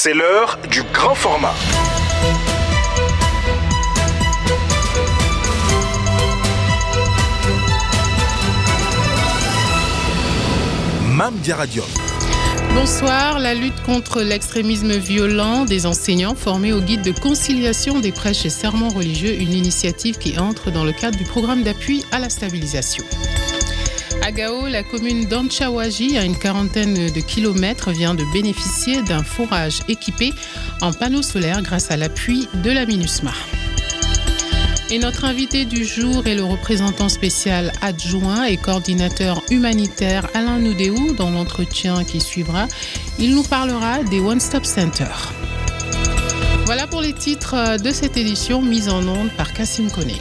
c'est l'heure du grand format. Mam Radio. Bonsoir. La lutte contre l'extrémisme violent des enseignants formés au guide de conciliation des prêches et serments religieux, une initiative qui entre dans le cadre du programme d'appui à la stabilisation. La commune d'Anchawaji, à une quarantaine de kilomètres, vient de bénéficier d'un forage équipé en panneaux solaires grâce à l'appui de la MINUSMA. Et notre invité du jour est le représentant spécial adjoint et coordinateur humanitaire Alain Noudéou. Dans l'entretien qui suivra, il nous parlera des One Stop Center. Voilà pour les titres de cette édition mise en onde par Cassim Koné.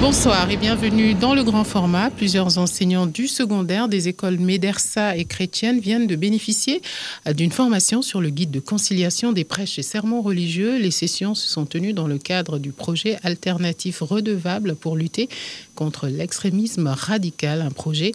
Bonsoir et bienvenue dans le grand format. Plusieurs enseignants du secondaire des écoles Médersa et chrétiennes viennent de bénéficier d'une formation sur le guide de conciliation des prêches et sermons religieux. Les sessions se sont tenues dans le cadre du projet alternatif redevable pour lutter contre l'extrémisme radical, un projet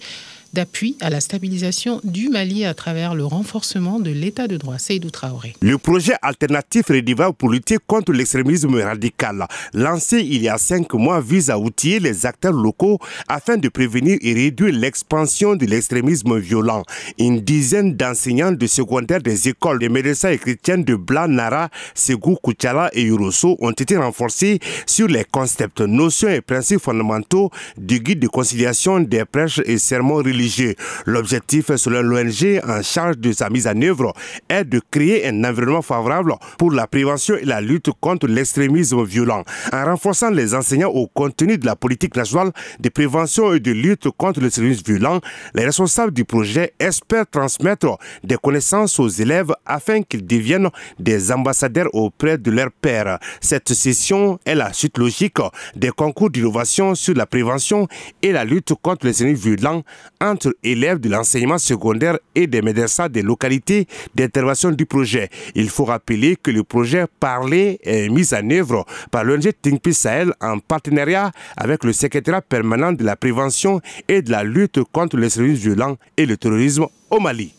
d'appui à la stabilisation du Mali à travers le renforcement de l'état de droit. Seydou Traoré. Le projet alternatif Rediva pour lutter contre l'extrémisme radical, lancé il y a cinq mois, vise à outiller les acteurs locaux afin de prévenir et réduire l'expansion de l'extrémisme violent. Une dizaine d'enseignants de secondaire des écoles de médecins et chrétiennes de Blanc, Nara, Segou, Kouchala et Uroso ont été renforcés sur les concepts, notions et principes fondamentaux du guide de conciliation des prêches et sermons religieux L'objectif, selon l'ONG en charge de sa mise en œuvre, est de créer un environnement favorable pour la prévention et la lutte contre l'extrémisme violent, en renforçant les enseignants au contenu de la politique nationale de prévention et de lutte contre l'extrémisme violent. Les responsables du projet espèrent transmettre des connaissances aux élèves afin qu'ils deviennent des ambassadeurs auprès de leurs pairs. Cette session est la suite logique des concours d'innovation sur la prévention et la lutte contre l'extrémisme violent entre élèves de l'enseignement secondaire et des médecins des localités d'intervention du projet. Il faut rappeler que le projet parlé est mis en œuvre par l'ONG Think Sahel en partenariat avec le secrétariat permanent de la prévention et de la lutte contre les services violents et le terrorisme au Mali.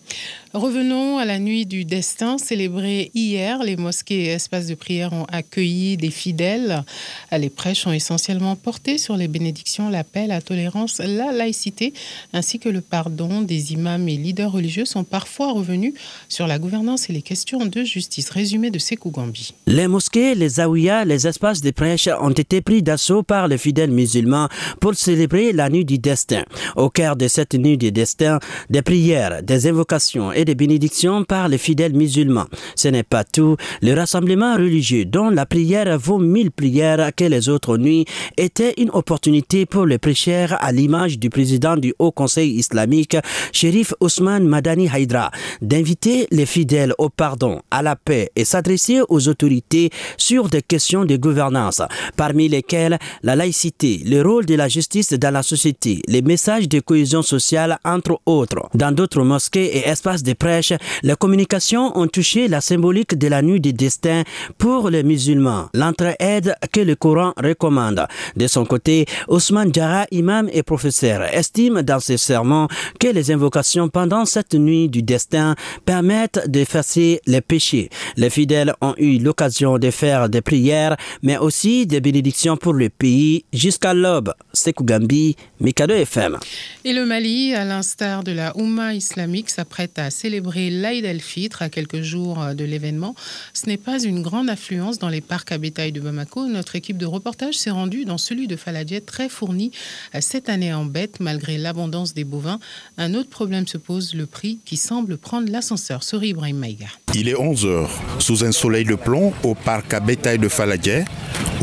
Revenons à la nuit du destin célébrée hier. Les mosquées et espaces de prière ont accueilli des fidèles. Les prêches ont essentiellement porté sur les bénédictions, l'appel à tolérance, la laïcité, ainsi que le pardon. Des imams et leaders religieux sont parfois revenus sur la gouvernance et les questions de justice. Résumé de Sekou Gambi. Les mosquées, les zaouïas, les espaces de prêche ont été pris d'assaut par les fidèles musulmans pour célébrer la nuit du destin. Au cœur de cette nuit du destin, des prières, des invocations et des bénédictions par les fidèles musulmans. Ce n'est pas tout. Le rassemblement religieux, dont la prière vaut mille prières que les autres nuits, était une opportunité pour les prêcheurs à l'image du président du Haut Conseil islamique, Sherif Ousmane Madani Haïdra, d'inviter les fidèles au pardon, à la paix et s'adresser aux autorités sur des questions de gouvernance, parmi lesquelles la laïcité, le rôle de la justice dans la société, les messages de cohésion sociale, entre autres. Dans d'autres mosquées et espaces de prêche, les communications ont touché la symbolique de la nuit du destin pour les musulmans, l'entraide que le Coran recommande. De son côté, Ousmane Djara, imam et professeur, estime dans ses sermons que les invocations pendant cette nuit du destin permettent d'effacer les péchés. Les fidèles ont eu l'occasion de faire des prières, mais aussi des bénédictions pour le pays jusqu'à l'aube. Sekou Gambi, Mikado FM. Et le Mali, à l'instar de la Oumma islamique, s'apprête à célébrer l'Aïd el-Fitr à quelques jours de l'événement. Ce n'est pas une grande affluence dans les parcs à bétail de Bamako. Notre équipe de reportage s'est rendue dans celui de Faladiet, très fourni cette année en bête, malgré l'abondance des bovins. Un autre problème se pose, le prix qui semble prendre l'ascenseur. Sori Ibrahim Maïga. Il est 11 heures. Sous un soleil de plomb, au parc à bétail de Faladiet,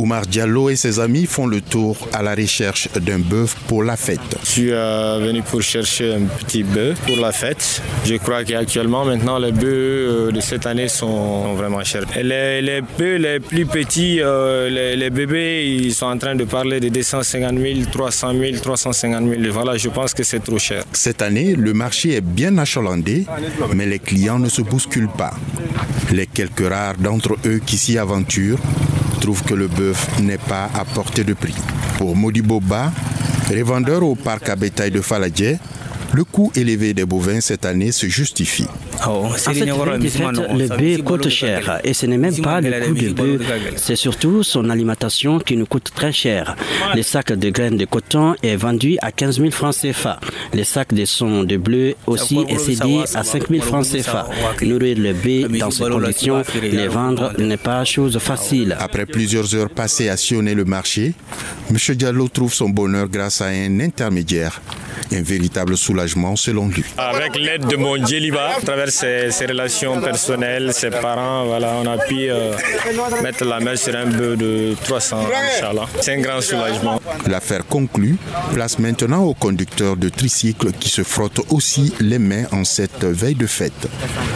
Oumar Diallo et ses amis font le tour à la recherche d'un bœuf pour la fête. Je suis venu pour chercher un petit bœuf pour la fête. Je crois qu'actuellement, maintenant, les bœufs de cette année sont vraiment chers. Et les, les bœufs les plus petits, euh, les, les, bébés, ils sont en train de parler de 250 000, 300 000, 350 000. Voilà, je pense que c'est trop cher. Cette année, le marché est bien achalandé, mais les clients ne se bousculent pas. Les quelques rares d'entre eux qui s'y aventurent trouvent que le bœuf n'est pas à portée de prix. Pour Modibo Ba, revendeur au parc à bétail de Faladje, le coût élevé des bovins cette année se justifie. Oh, en veille le bœuf coûte cher et ce n'est même pas le coût du bœuf, c'est surtout son alimentation qui nous coûte très cher. Les sacs de graines de coton est vendu à 15 000 francs CFA. Les sacs de son de bleu aussi est cédé à 5 000 francs CFA. Nourrir le bœuf dans ces conditions, les vendre n'est pas chose facile. Après plusieurs heures passées à sillonner le marché, M. Diallo trouve son bonheur grâce à un intermédiaire un véritable soulagement selon lui. Avec l'aide de mon Djeliba, à travers ses, relations personnelles, ses parents, voilà, on a pu euh, mettre la main sur un bœuf de 300, C'est un grand soulagement. L'affaire conclue, place maintenant au conducteur de tricycle qui se frotte aussi les mains en cette veille de fête.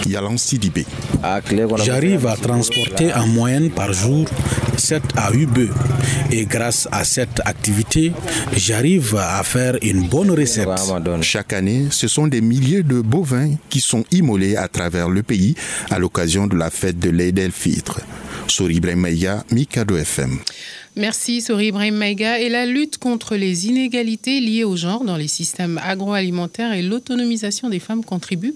Yalan Sidibé. J'arrive à transporter en moyenne par jour 7 à 8 bœufs. Et grâce à cette activité, j'arrive à faire une bonne recette. Chaque année, ce sont des milliers de bovins qui sont immolés à travers le pays à l'occasion de la fête de l'Eid el-Fitr. Sori Mikado FM. Merci Sori Ibrahim Maïga. Et la lutte contre les inégalités liées au genre dans les systèmes agroalimentaires et l'autonomisation des femmes contribuent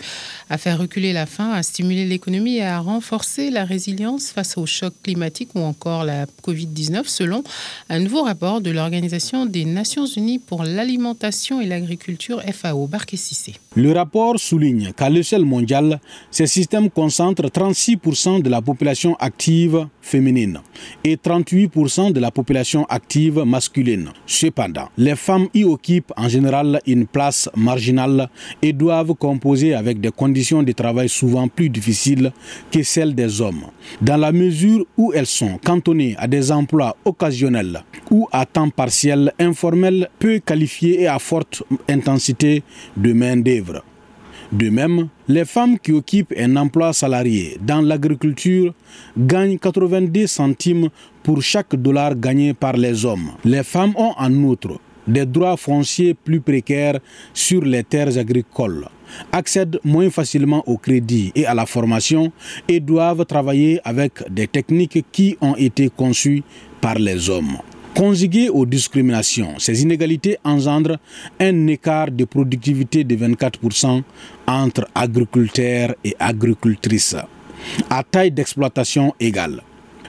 à faire reculer la faim, à stimuler l'économie et à renforcer la résilience face aux chocs climatiques ou encore la Covid-19 selon un nouveau rapport de l'Organisation des Nations Unies pour l'alimentation et l'agriculture FAO. Barké Le rapport souligne qu'à l'échelle mondiale, ces systèmes concentrent 36% de la population active féminine et 38% de la population active masculine. Cependant, les femmes y occupent en général une place marginale et doivent composer avec des conditions de travail souvent plus difficiles que celles des hommes, dans la mesure où elles sont cantonnées à des emplois occasionnels ou à temps partiel, informel, peu qualifiés et à forte intensité de main-d'œuvre. De même, les femmes qui occupent un emploi salarié dans l'agriculture gagnent 90 centimes pour chaque dollar gagné par les hommes. Les femmes ont en outre des droits fonciers plus précaires sur les terres agricoles, accèdent moins facilement au crédit et à la formation et doivent travailler avec des techniques qui ont été conçues par les hommes. Conjuguées aux discriminations, ces inégalités engendrent un écart de productivité de 24% entre agriculteurs et agricultrices, à taille d'exploitation égale.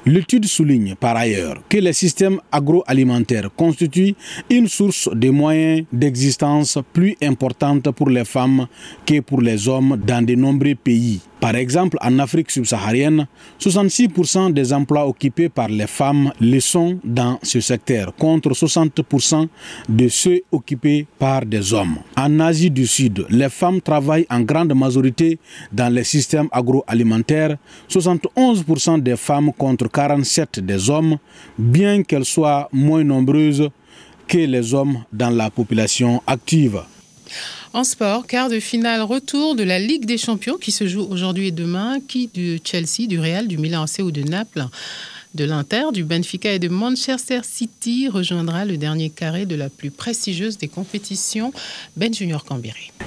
L'étude souligne par ailleurs que les systèmes agroalimentaires constituent une source de moyens d'existence plus importante pour les femmes que pour les hommes dans de nombreux pays. Par exemple, en Afrique subsaharienne, 66% des emplois occupés par les femmes le sont dans ce secteur, contre 60% de ceux occupés par des hommes. En Asie du Sud, les femmes travaillent en grande majorité dans les systèmes agroalimentaires, 71% des femmes contre 47% des hommes, bien qu'elles soient moins nombreuses que les hommes dans la population active. En sport, quart de finale retour de la Ligue des Champions qui se joue aujourd'hui et demain. Qui du Chelsea, du Real, du Milan AC ou de Naples de l'Inter, du Benfica et de Manchester City rejoindra le dernier carré de la plus prestigieuse des compétitions, Ben Junior.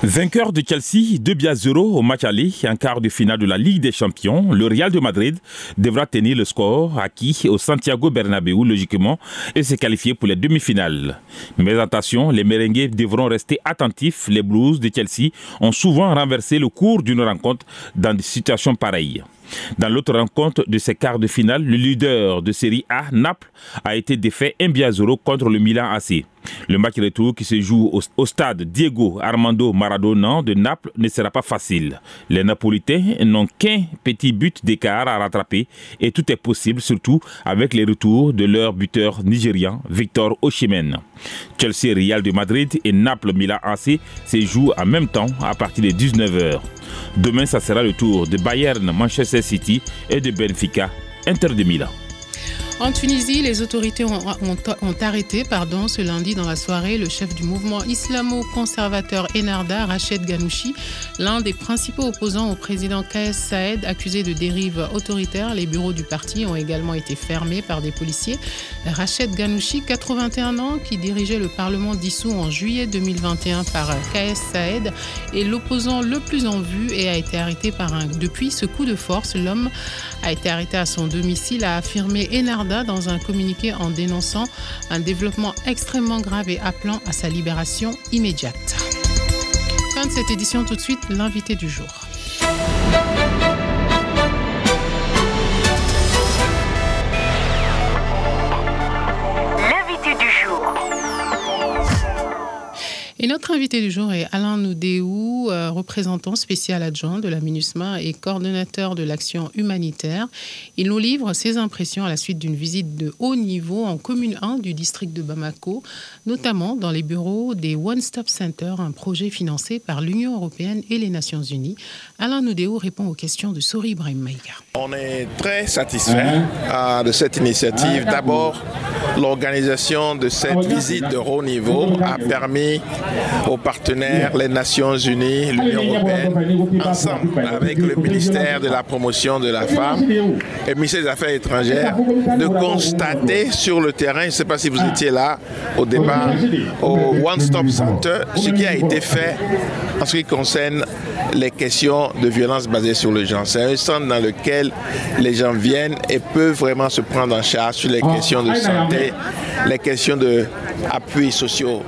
Vainqueur de Chelsea, 2 biens 0 au match aller, un quart de finale de la Ligue des Champions, le Real de Madrid devra tenir le score acquis au Santiago Bernabéu logiquement et se qualifier pour les demi-finales. Mais attention, les merengues devront rester attentifs. Les Blues de Chelsea ont souvent renversé le cours d'une rencontre dans des situations pareilles. Dans l'autre rencontre de ces quarts de finale, le leader de série A, Naples, a été défait 1 0 contre le Milan AC. Le match retour qui se joue au, stade Diego Armando Maradona de Naples ne sera pas facile. Les Napolitains n'ont qu'un petit but d'écart à rattraper et tout est possible, surtout avec les retours de leur buteur nigérian Victor Oshimen. Chelsea Real de Madrid et Naples Milan AC se jouent en même temps à partir de 19h. Demain, ça sera le tour de Bayern, Manchester City et de Benfica, Inter de Milan. En Tunisie, les autorités ont, arrêté pardon, ce lundi dans la soirée le chef du mouvement islamo-conservateur Enarda, Rached Ghanouchi, l'un des principaux opposants au président Kaes Saed, accusé de dérive autoritaire. Les bureaux du parti ont également été fermés par des policiers. Rached Ghanouchi, 81 ans, qui dirigeait le Parlement dissous en juillet 2021 par Kaes Saed, est l'opposant le plus en vue et a été arrêté par un. Depuis ce coup de force, l'homme a été arrêté à son domicile, a affirmé Enarda dans un communiqué en dénonçant un développement extrêmement grave et appelant à sa libération immédiate. Fin cette édition, tout de suite, l'invité du jour. Invité du jour est Alain Noudéou, euh, représentant spécial adjoint de la MINUSMA et coordonnateur de l'action humanitaire. Il nous livre ses impressions à la suite d'une visite de haut niveau en commune 1 du district de Bamako, notamment dans les bureaux des One Stop Center, un projet financé par l'Union européenne et les Nations Unies. Alain Noudéou répond aux questions de Sori Ibrahim Maïga. On est très satisfait euh, de cette initiative. D'abord, l'organisation de cette visite de haut niveau a permis aux partenaires, les Nations Unies, l'Union européenne, ensemble avec le ministère de la promotion de la femme et le ministère des Affaires étrangères, de constater sur le terrain, je ne sais pas si vous étiez là au départ, au One Stop Center, ce qui a été fait en ce qui concerne les questions de violence basées sur le genre. C'est un centre dans lequel les gens viennent et peuvent vraiment se prendre en charge sur les questions de santé, les questions d'appui sociaux,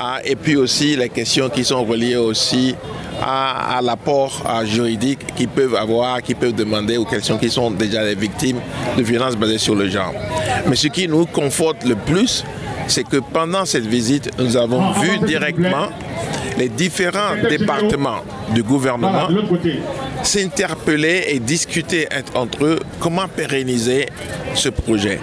hein, et puis aussi les questions qui sont reliées aussi à, l'apport juridique qu'ils peuvent avoir, qu'ils peuvent demander aux questions qui sont déjà les victimes de violences basées sur le genre. Mais ce qui nous conforte le plus, c'est que pendant cette visite, nous avons vu directement les différents départements du gouvernement s'interpeller et discuter entre eux comment pérenniser ce projet.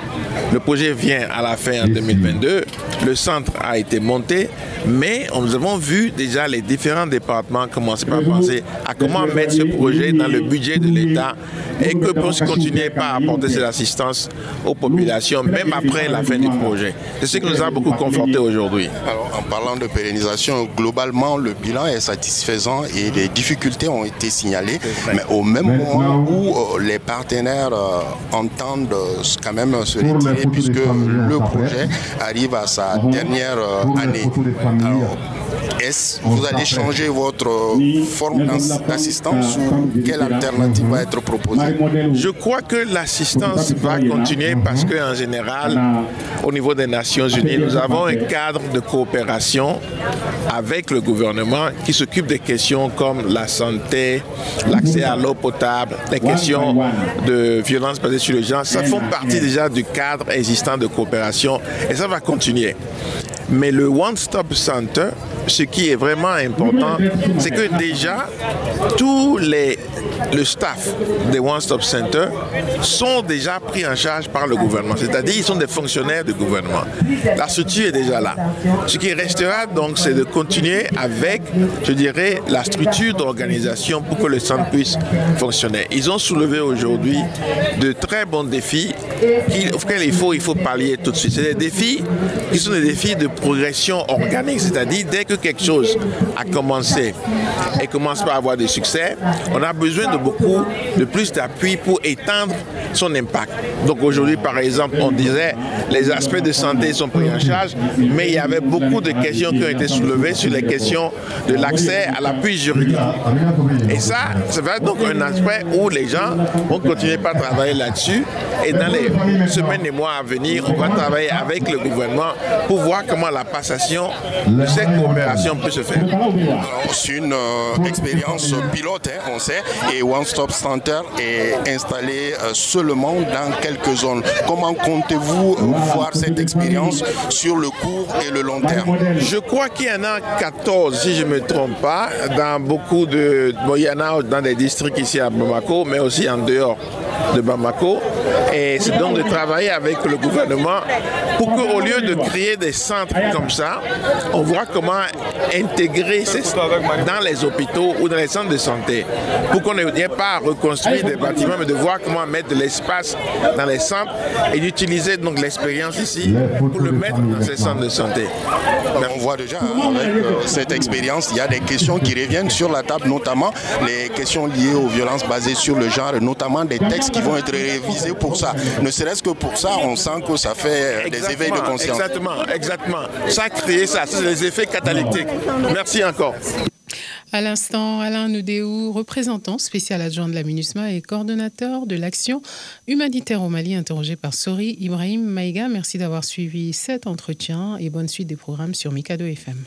Le projet vient à la fin en 2022, le centre a été monté, mais nous avons vu déjà les différents départements commencer par penser à comment mettre ce projet dans le budget de l'État et que pour continuer par apporter cette assistance aux populations, même après la fin du projet. C'est ce qui nous a beaucoup conforté aujourd'hui. Alors, en parlant de pérennisation, globalement, le bilan est satisfaisant et les difficultés ont été signalées, mais au même moment où euh, les partenaires euh, entendent euh, quand même se retirer puisque le projet arrive à sa dernière année. Alors, est-ce vous allez changer votre forme d'assistance ou quelle alternative va être proposée? Je crois que l'assistance va continuer parce qu'en général, au niveau des Nations Unies, nous avons un cadre de coopération avec le gouvernement qui s'occupe des questions comme la santé, l'accès à l'eau potable, les questions de violence basée sur le genre. Ça font partie déjà du cadre existant de coopération et ça va continuer. Mais le One Stop Center, ce qui est vraiment important, c'est que déjà, tous les le staff des One Stop Center sont déjà pris en charge par le gouvernement. C'est-à-dire ils sont des fonctionnaires du gouvernement. La structure est déjà là. Ce qui restera donc, c'est de continuer avec, je dirais, la structure d'organisation pour que le centre puisse fonctionner. Ils ont soulevé aujourd'hui de très bons défis auxquels il faut, il faut tout de suite. C'est des défis qui sont des défis de progression organique. C'est-à-dire, dès que quelque chose a commencé et commence à avoir des succès, on a besoin de beaucoup de plus d'appui pour étendre son impact. Donc aujourd'hui, par exemple, on disait les aspects de santé sont pris en charge, mais il y avait beaucoup de questions qui ont été soulevées sur les questions de l'accès à l'appui juridique. Et ça, être donc un aspect où les gens vont continuer par travailler là-dessus. Et dans les semaines et mois à venir, on va travailler avec le gouvernement pour voir comment la passation de cette coopération peut se faire. C'est une euh, expérience pilote, hein, on sait, et One Stop Center est installé euh, seulement dans quelques zones. Comment comptez-vous voir cette expérience sur le court et le long terme? Je crois qu'il y en a 14, si je ne me trompe pas, dans beaucoup de... Bon, il y en a dans des districts ici à Bamako, mais aussi en dehors de Bamako. Et c'est donc de travailler avec le gouvernement pour qu'au lieu de créer des centres comme ça, on voit comment intégrer ces, dans les hôpitaux ou dans les centres de santé. Pour qu'on n'ait pas à reconstruire des bâtiments, mais de voir comment mettre de l'espace dans les centres et d'utiliser donc l'expérience ici pour le mettre dans ces centres de santé. on voit déjà avec euh, cette expérience, il y a des questions qui reviennent sur la table, notamment les questions liées aux violences basées sur le genre, notamment des textes qui vont être révisés pour ça. Ne serait-ce que pour ça, on sent que ça fait des éveils de conscience. Exactement, exactement. Ça crée ça, c'est les effets catalytiques. Merci encore. À l'instant, Alain Noudéou, représentant spécial adjoint de la MINUSMA et coordonnateur de l'action humanitaire au Mali, interrogé par Sori Ibrahim Maïga. Merci d'avoir suivi cet entretien et bonne suite des programmes sur Mikado FM.